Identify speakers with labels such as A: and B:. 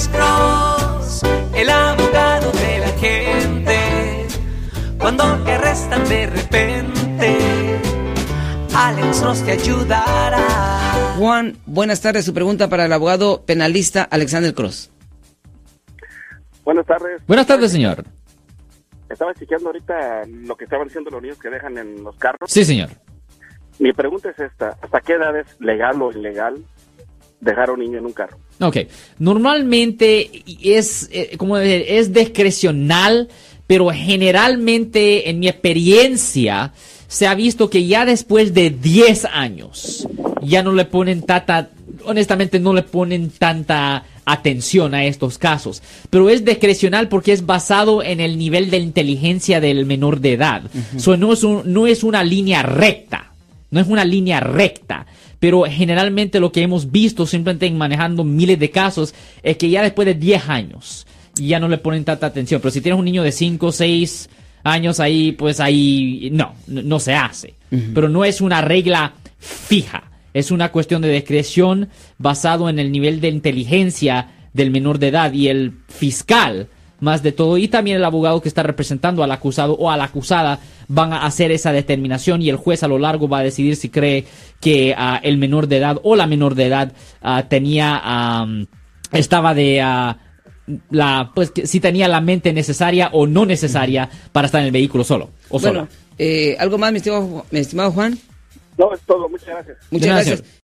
A: Alex Cross, el abogado de la gente. Cuando te arrestan de repente, Alex Cross te ayudará.
B: Juan, buenas tardes. Su pregunta para el abogado penalista Alexander Cross.
C: Buenas tardes.
D: Buenas tardes, señor.
C: Estaba chequeando ahorita lo que estaban diciendo los niños que dejan en los carros.
D: Sí, señor.
C: Mi pregunta es esta, ¿hasta qué edad es legal o ilegal dejar a un niño en un carro?
D: Ok. Normalmente es, eh, como decir, es discrecional, pero generalmente, en mi experiencia, se ha visto que ya después de 10 años, ya no le ponen tanta, honestamente no le ponen tanta atención a estos casos. Pero es discrecional porque es basado en el nivel de inteligencia del menor de edad. So, no, es un- no es una línea recta. No es una línea recta. Pero generalmente lo que hemos visto simplemente en manejando miles de casos es que ya después de 10 años ya no le ponen tanta atención. Pero si tienes un niño de 5, 6 años ahí, pues ahí no, no, se hace. Pero no es una regla fija. Es una cuestión de discreción basado en el nivel de inteligencia del menor de edad y el fiscal más de todo y también el abogado que está representando al acusado o a la acusada van a hacer esa determinación y el juez a lo largo va a decidir si cree que ah, el menor de edad o la menor de edad ah, tenía am, estaba de ah, la pues que si tenía la mente necesaria o no necesaria para estar en el vehículo solo o
B: Bueno,
D: sola.
B: eh, ¿algo más, mi estimado, mi estimado Juan?
C: No, es todo. Muchas gracias.
B: Muchas
D: Gracias.
B: gracias.